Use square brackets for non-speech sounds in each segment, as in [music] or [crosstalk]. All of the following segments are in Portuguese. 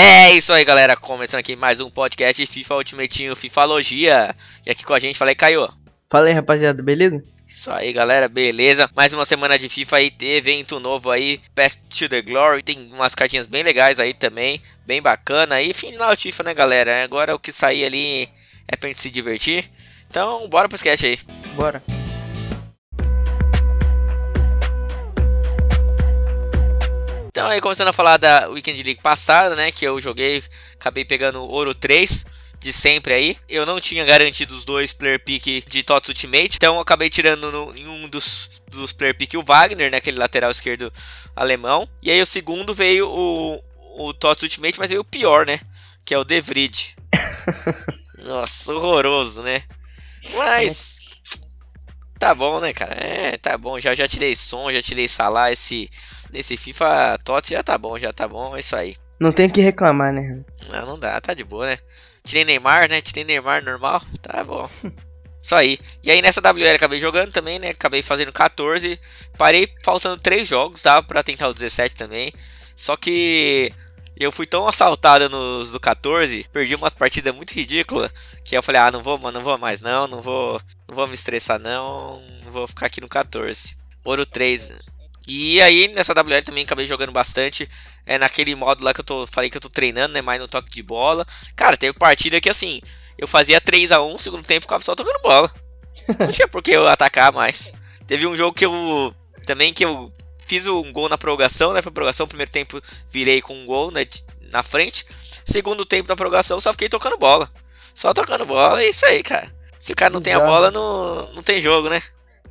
É isso aí, galera. Começando aqui mais um podcast FIFA Ultimate Team, Fifalogia. E aqui com a gente, falei, Caio. Fala aí, rapaziada, beleza? Isso aí, galera, beleza? Mais uma semana de FIFA aí, evento novo aí, Path to the Glory. Tem umas cartinhas bem legais aí também, bem bacana. E final de FIFA, né, galera? Agora o que sair ali é pra gente se divertir. Então, bora pro sketch aí. Bora. Então aí começando a falar da Weekend League passada, né, que eu joguei, acabei pegando ouro 3 de sempre aí. Eu não tinha garantido os dois player pick de TOTS Ultimate, então eu acabei tirando no, em um dos, dos player pick o Wagner, né, aquele lateral esquerdo alemão. E aí o segundo veio o, o TOTS Ultimate, mas veio o pior, né, que é o De Vrij. [laughs] Nossa, horroroso, né? Mas tá bom, né, cara? É, tá bom. Já já tirei som, já tirei salar esse nesse FIFA TOTS já tá bom, já tá bom, é isso aí. Não tem que reclamar, né? Não, não dá, tá de boa, né? Tirei Neymar, né? Tirei Neymar normal, tá bom. [laughs] Isso aí. E aí nessa WL acabei jogando também, né? Acabei fazendo 14. Parei faltando 3 jogos, dava pra tentar o 17 também. Só que eu fui tão assaltado nos do 14, perdi umas partidas muito ridículas, que eu falei, ah, não vou, mano, não vou mais não, não vou, não vou me estressar não, vou ficar aqui no 14. Ouro 3. E aí nessa WL também acabei jogando bastante. É naquele modo lá que eu tô, falei que eu tô treinando, né? Mais no toque de bola. Cara, teve partida que assim, eu fazia 3 a 1 segundo tempo ficava só tocando bola. Não tinha por que eu atacar mais. Teve um jogo que eu. Também que eu fiz um gol na prorrogação, né? Foi prorrogação, primeiro tempo virei com um gol né, na frente. Segundo tempo da prorrogação, só fiquei tocando bola. Só tocando bola, é isso aí, cara. Se o cara não tem a bola, não, não tem jogo, né?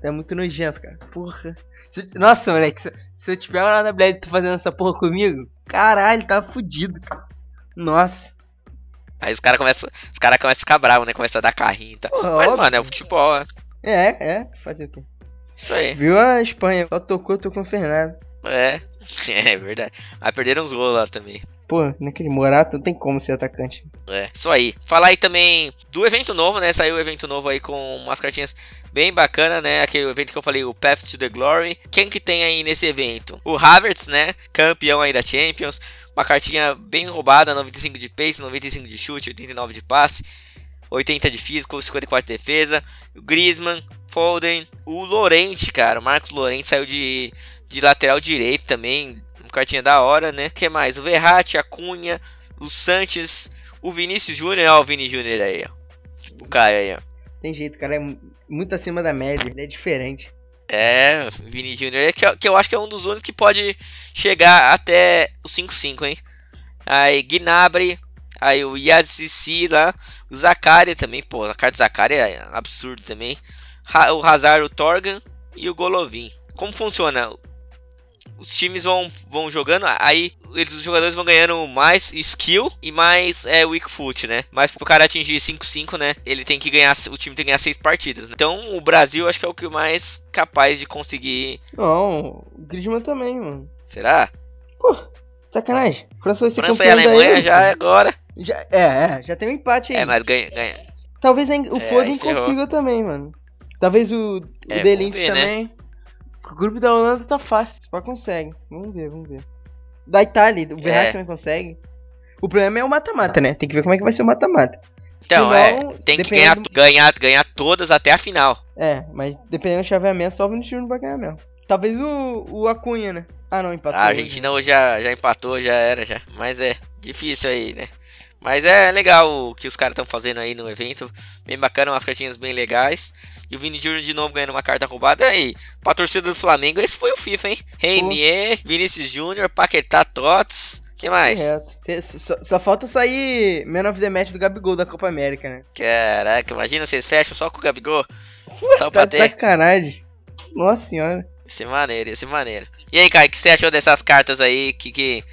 É muito nojento, cara. Porra. Nossa, moleque, se, se, eu tiver lá na Blade tu fazendo essa porra comigo, caralho, tá fudido, cara. Nossa. Aí os caras começam. Os caras começam a ficar bravos, né? Começam a dar carrinho e tal. Mas, óbvio. mano, é o futebol, né? É, é, fazer o quê? Isso aí. Viu a Espanha? Só tocou, tocou o Fernando. É, [laughs] é verdade. Mas perderam uns gols lá também. Pô, naquele Morata não tem como ser atacante. É, isso aí. Falar aí também do evento novo, né? Saiu o evento novo aí com umas cartinhas bem bacana, né? Aquele evento que eu falei, o Path to the Glory. Quem que tem aí nesse evento? O Havertz, né? Campeão aí da Champions. Uma cartinha bem roubada, 95 de pace, 95 de chute, 89 de passe, 80 de físico, 54 de defesa. O Griezmann, Foden, o Lorente, cara, o Marcos Lorente saiu de, de lateral direito também, uma cartinha da hora, né? que mais? O Verratti, a Cunha, o Sanches, o Vinícius Júnior, ó, o Vini Júnior aí, ó. O Caio aí, ó. Tem jeito, cara, é muito acima da média, ele é diferente. É, Vini Júnior, é que, que eu acho que é um dos únicos que pode chegar até o 5-5, hein? Aí, Gnabry, aí o Yazici lá, o Zakari também, pô, a carta do Zakari é absurdo também. O Hazard, o Torgan e o Golovin. Como funciona? os times vão, vão jogando, aí eles, os jogadores vão ganhando mais skill e mais é, weak foot, né? Mas pro cara atingir 5-5, né? Ele tem que ganhar, o time tem que ganhar 6 partidas. Né? Então o Brasil acho que é o que mais capaz de conseguir. Não, o Griezmann também, mano. Será? Pô, sacanagem. França vai ser França e Alemanha aí, já é agora. Já, é, é, já tem um empate aí. É, mas ganha. ganha. Talvez o é, Foden consiga também, mano. Talvez o, o é, Delint né? também. Né? O grupo da Holanda tá fácil, você consegue. Vamos ver, vamos ver. Da Itália, o Verratti é. também consegue. O problema é o mata-mata, né? Tem que ver como é que vai ser o mata-mata. Então, é, tem que ganhar, do... ganhar, ganhar todas até a final. É, mas dependendo do chaveamento, só o Vinicius não vai ganhar mesmo. Talvez o, o Acunha, né? Ah, não, empatou. Ah, a Argentina hoje já, já empatou, já era, já. Mas é, difícil aí, né? Mas é legal o que os caras estão fazendo aí no evento. Bem bacana, umas cartinhas bem legais. E o Vini Júnior de novo ganhando uma carta roubada. aí, pra torcida do Flamengo, esse foi o FIFA, hein? Reinier, Vinícius Júnior, Paquetá Tots. que mais? Só, só, falta sair Man of the Match do Gabigol da Copa América, né? Caraca, imagina vocês fecham só com o Gabigol. só pra tá ter. Sacanagem. Nossa senhora. Esse maneiro, esse maneiro. E aí, Kai, o que você achou dessas cartas aí? Que, que,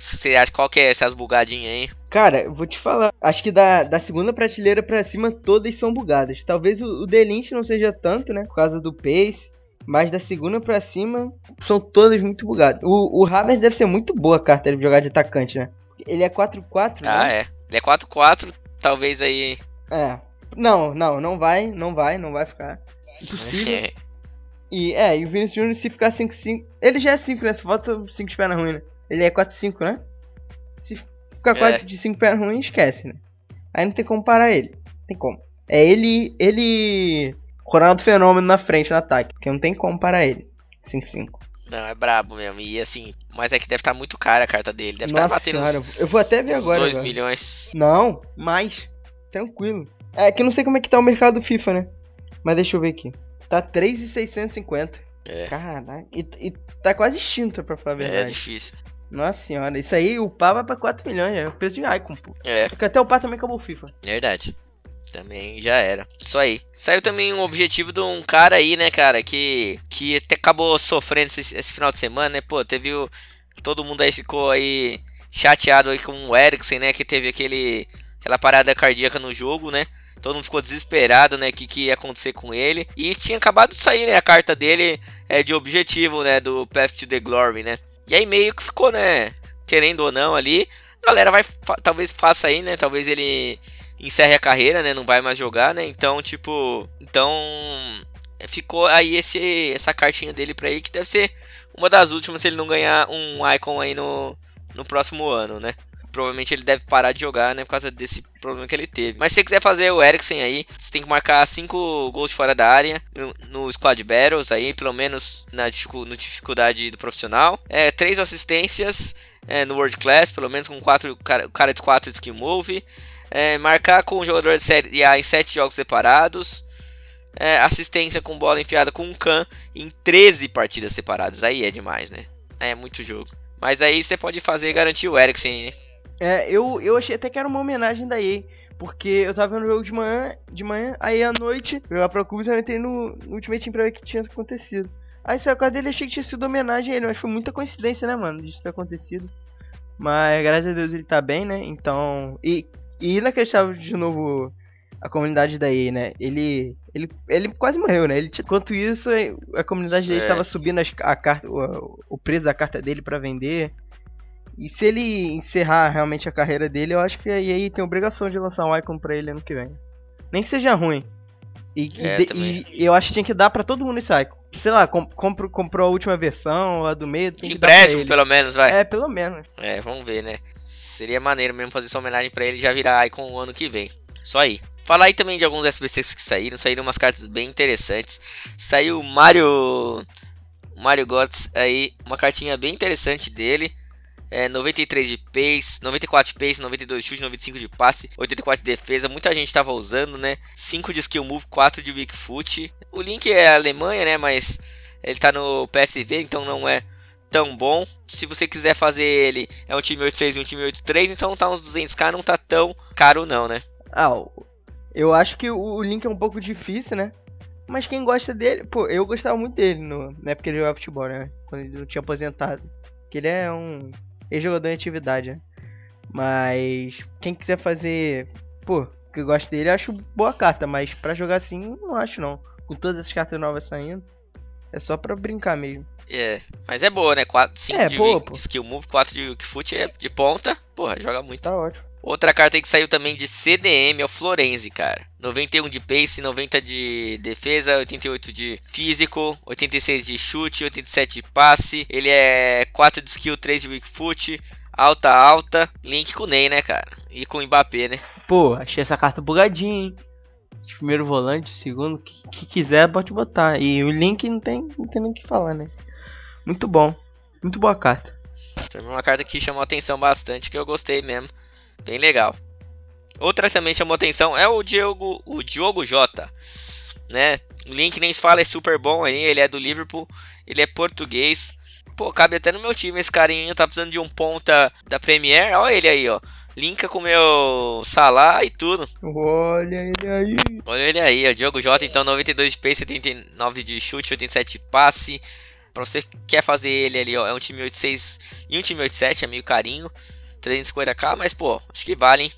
que você acha? Qual que é essas bugadinhas aí? Cara, eu vou te falar. Acho que da, da segunda prateleira pra cima todas são bugadas. Talvez o, o Delint não seja tanto, né? Por causa do pace. Mas da segunda pra cima são todas muito bugadas. O, o Havertz deve ser muito boa a carta de jogar de atacante, né? Ele é 4-4, né? Ah, é. Ele é 4-4, talvez aí. É. Não, não, não vai, não vai, não vai ficar. Impossível. [laughs] e é, e o Vinicius Júnior se ficar 5-5. Ele já é 5, né? Se falta 5 de perna ruim, né? Ele é 4-5, né? Se ficar É. quatro de cinco pernas ruins, esquece, né? Aí não tem como parar ele. Não tem como. É ele. Ele. Ronaldo Fenômeno na frente no ataque. Porque não tem como parar ele. 5-5. Não, é brabo mesmo. E assim, mas é que deve estar muito cara a carta dele. Deve estar Nossa batendo senhora, uns, eu vou até ver agora. 2 agora. milhões. Não, mais. Tranquilo. É que eu não sei como é que tá o mercado do FIFA, né? Mas deixa eu ver aqui. Tá 3,650. É. Caraca. E, e tá quase extinto, pra falar a É verdade. difícil. Nossa senhora, isso aí, o pá vai pra 4 milhões, é o preço de Icon, pô. É, Porque até o pá também acabou o FIFA. verdade. Também já era. Isso aí. Saiu também um objetivo de um cara aí, né, cara, que, que até acabou sofrendo esse, esse final de semana, né? Pô, teve o. Todo mundo aí ficou aí chateado aí com o Eriksen, né? Que teve aquele. aquela parada cardíaca no jogo, né? Todo mundo ficou desesperado, né? O que, que ia acontecer com ele. E tinha acabado de sair, né? A carta dele é de objetivo, né? Do Path to the Glory, né? E aí meio que ficou, né? Querendo ou não ali. A galera vai. fa- talvez faça aí, né? Talvez ele encerre a carreira, né? Não vai mais jogar, né? Então, tipo. Então. Ficou aí esse, essa cartinha dele pra aí que deve ser uma das últimas se ele não ganhar um Icon aí no, no próximo ano, né? Provavelmente ele deve parar de jogar, né? Por causa desse problema que ele teve. Mas se você quiser fazer o Eriksen aí, você tem que marcar 5 gols de fora da área no, no Squad Battles aí, pelo menos na no dificuldade do profissional. É, 3 assistências é, no World Class, pelo menos com quatro, cara, cara de 4 de skill move. É, marcar com o jogador de série A em 7 jogos separados. É, assistência com bola enfiada com um can em 13 partidas separadas. Aí é demais, né? É muito jogo. Mas aí você pode fazer e garantir o Eriksen, né? É, eu, eu achei até que era uma homenagem da EA. Porque eu tava vendo o jogo de manhã, de manhã aí à noite, eu ia pra clube e eu entrei no, no Ultimate Team pra ver o que tinha acontecido. Aí saiu a cara dele, achei que tinha sido homenagem a ele, mas foi muita coincidência, né, mano, disso ter acontecido. Mas graças a Deus ele tá bem, né? Então. E, e inacreditável de novo a comunidade da EA, né? Ele. Ele, ele quase morreu, né? Ele, enquanto isso, a comunidade dele É. tava subindo as- a carta, o, o preço da carta dele pra vender. E se ele encerrar realmente a carreira dele, eu acho que a EA tem obrigação de lançar um Icon pra ele ano que vem. Nem que seja ruim. E, É, também. e eu acho que tinha que dar pra todo mundo esse Icon. Sei lá, com, compro, comprou a última versão, a do meio, tem De empréstimo, pelo menos, vai. É, pelo menos. É, vamos ver, né? Seria maneiro mesmo fazer essa homenagem pra ele já virar Icon o ano que vem. Só aí. Falar aí também de alguns SBCs que saíram. Saíram umas cartas bem interessantes. Saiu o Mario. Mario Götze aí. Uma cartinha bem interessante dele. É, 93 de pace, 94 de pace, 92 de chute, 95 de passe, 84 de defesa. Muita gente tava usando, né? 5 de skill move, 4 de weak foot. O link é Alemanha, né? Mas ele tá no PSV, então não é tão bom. Se você quiser fazer ele, é um time 86 e um time 83, então tá uns 200k, não tá tão caro não, né? Ah, eu acho que o, Link é um pouco difícil, né? Mas quem gosta dele, pô, eu gostava muito dele no, na época que ele jogava futebol, né? Quando ele não tinha aposentado. Que ele é um ex-jogador em atividade, né? Mas quem quiser fazer, pô, que eu gosto dele, eu acho boa carta, mas pra jogar assim, não acho não. Com todas essas cartas novas saindo, é só pra brincar mesmo. É, mas é boa, né? 5 É, de, boa, de skill move, 4 de weak foot é de ponta. Porra, joga muito. Tá ótimo. Outra carta aí que saiu também de CDM é o Florenzi, cara. 91 de pace, 90 de defesa, 88 de físico, 86 de chute, 87 de passe. Ele é 4 de skill, 3 de weak foot, alta, alta. Link com o Ney, né, cara? E com o Mbappé, né? Pô, achei essa carta bugadinha, hein? Primeiro volante, segundo, que, que quiser pode botar. E o Link não tem, não tem nem o que falar, né? Muito bom. Muito boa carta. Uma carta que chamou atenção bastante, que eu gostei mesmo. Bem legal. Outra também chamou atenção é o Diogo, o Diogo Jota, né? O link nem se fala, é super bom aí, ele é do Liverpool, ele é português. Pô, cabe até no meu time esse carinha, tá precisando de um ponta da Premier, olha ele aí, ó. Linka com o meu Salah e tudo. Olha ele aí. Olha ele aí, ó. Diogo Jota, então 92 de pace, 89 de chute, 87 de passe. Pra você que quer fazer ele ali, ó. É um time 86 e um time 87, é meio carinho. 350k, mas pô, acho que vale, hein?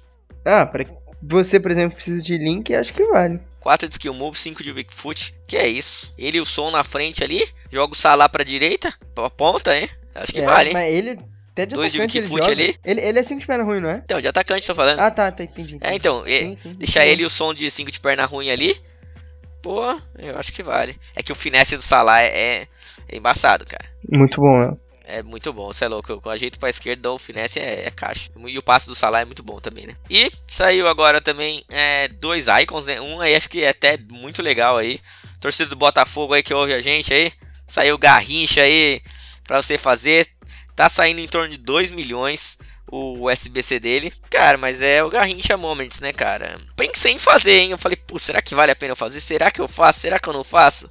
Ah, pra você, por exemplo, precisa de Link, acho que vale. 4 de skill move, 5 de weak foot. Que é isso? Ele e o som na frente ali. Joga o Salah pra direita, pra ponta, hein? Acho que É, vale, hein? Mas ele, até de Dois de ele Wikifoot joga. ali. Ele, ele é 5 de perna ruim, não é? Então, de atacante, tô falando. Ah, tá, tá, entendi. entendi. é, então, é, Sim, sim. deixar ele e o som de 5 de perna ruim ali. Pô, eu acho que vale. É que o finesse do Salah é, é embaçado, cara. Muito bom, né? É muito bom, você é louco. Com a jeito pra esquerda, o finesse é, é, caixa. E o passe do Salah é muito bom também, né? E saiu agora também é, dois icons, né? Um aí acho que é até muito legal aí. Torcida do Botafogo aí que ouve a gente aí. Saiu Garrincha aí pra você fazer. Tá saindo em torno de 2 milhões o SBC dele. Cara, mas é o Garrincha Moments, né, cara? Pensei em fazer, hein? Eu falei, pô, será que vale a pena eu fazer? Será que eu faço? Será que eu não faço?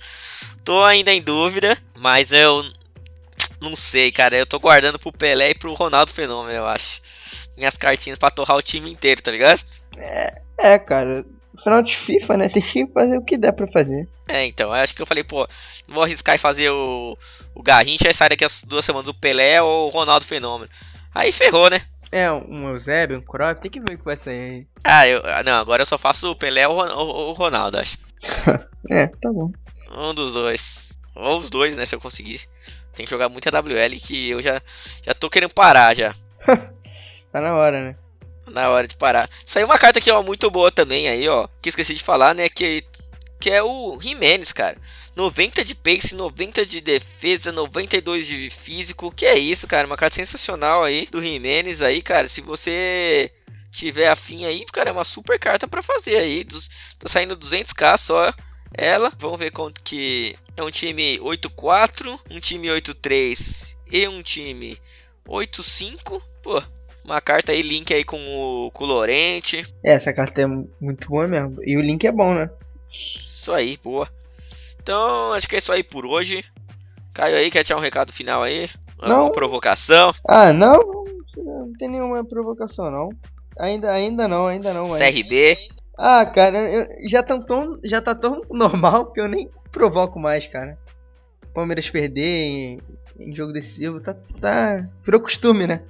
Tô ainda em dúvida, mas eu não sei, cara. Eu tô guardando pro Pelé e pro Ronaldo Fenômeno, eu acho. Minhas cartinhas pra torrar o time inteiro, tá ligado? É, é cara. Final de FIFA, né? Tem que fazer o que der pra fazer. É, então. Acho que eu falei, pô, vou arriscar e fazer o, o Garrincha e sair daqui as duas semanas do Pelé ou o Ronaldo Fenômeno. Aí ferrou, né? É, um Eusébio, um Cruyff, tem que ver o que vai sair aí. Ah, eu, ah, não, agora eu só faço o Pelé ou o, o Ronaldo, acho. [laughs] é, tá bom. Um dos dois. Ou os dois, né, se eu conseguir. Tem que jogar muita WL que eu já, já tô querendo parar já. [laughs] tá na hora, né? Na hora de parar. Saiu uma carta aqui, ó, muito boa também aí, ó. Que esqueci de falar, né? Que, que é o Jimenez, cara. 90 de pace, 90 de defesa, 92 de físico. Que é isso, cara? Uma carta sensacional aí do Jimenez aí, cara. Se você tiver afim aí, cara, é uma super carta para fazer aí. Dos, tá saindo 200k só ela. Vamos ver quanto que é um time 8-4, um time 8-3 e um time 8-5. Pô, uma carta aí, link aí com o, com o Lorente. É, essa carta é muito boa mesmo. E o link é bom, né? Isso aí, boa. Então, acho que é isso aí por hoje. Caio aí, quer tirar um recado final aí? Alguma não. provocação? Ah, não. Não tem nenhuma provocação, não. Ainda, ainda não, ainda não. CRB. Ah, cara, eu, já, tá tão, já tá tão normal que eu nem provoco mais, cara. Palmeiras perder em, em jogo decisivo, tá, tá. Virou costume, né?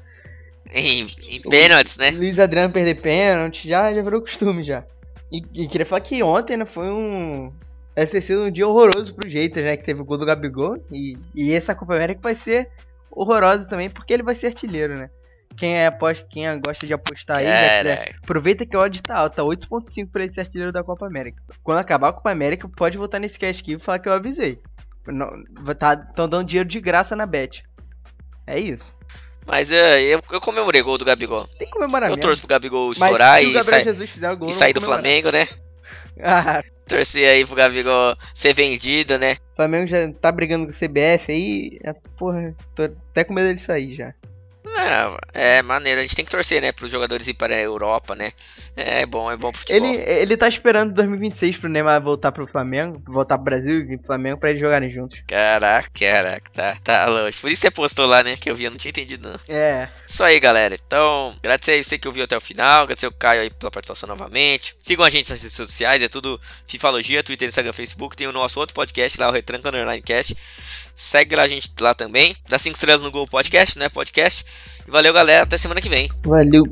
Em, em pênaltis, né? Luiz Adriano perder pênalti, já, já virou costume já. E, e, queria falar que ontem, né, foi um. Deve ter sido um dia horroroso pro jeito, né? Que teve o gol do Gabigol. E, e essa Copa América vai ser horrorosa também, porque ele vai ser artilheiro, né? Quem, é, aposta, quem é, gosta de apostar aí, quiser, aproveita que o odd tá alto, tá 8.5 pra ele ser artilheiro da Copa América. Quando acabar a Copa América, pode voltar nesse cast aqui e falar que eu avisei. Não, tá, tão dando dinheiro de graça na bet. É isso. Mas uh, eu, eu comemorei o gol do Gabigol. Tem que comemorar Eu mesmo. torço pro Gabigol estourar e, sai, gol, e sair do Flamengo, né? ah. [laughs] Torcer aí pro Gabigol ser vendido, né? O Flamengo já tá brigando com o CBF aí. Porra, tô até com medo dele sair já. É, é maneiro. A gente tem que torcer, né, para os jogadores ir para a Europa, né? É bom, é bom pro futebol. Ele, ele tá esperando 2026 pro Neymar voltar pro Flamengo, voltar pro Brasil e vir pro Flamengo pra eles jogarem juntos. Caraca, caraca, tá, tá longe. Por isso você postou lá, né, que eu vi, eu não tinha entendido não. É. Isso aí, galera. Então, agradecer a você que ouviu até o final, agradecer o Caio aí pela participação novamente. Sigam a gente nas redes sociais, é tudo Fifalogia, Twitter, Instagram, Facebook. Tem o nosso outro podcast lá, o Retranca Online Cast. Segue lá a gente lá também. Dá 5 estrelas no Google Podcast, né? Podcast. E valeu, galera. Até semana que vem. Valeu.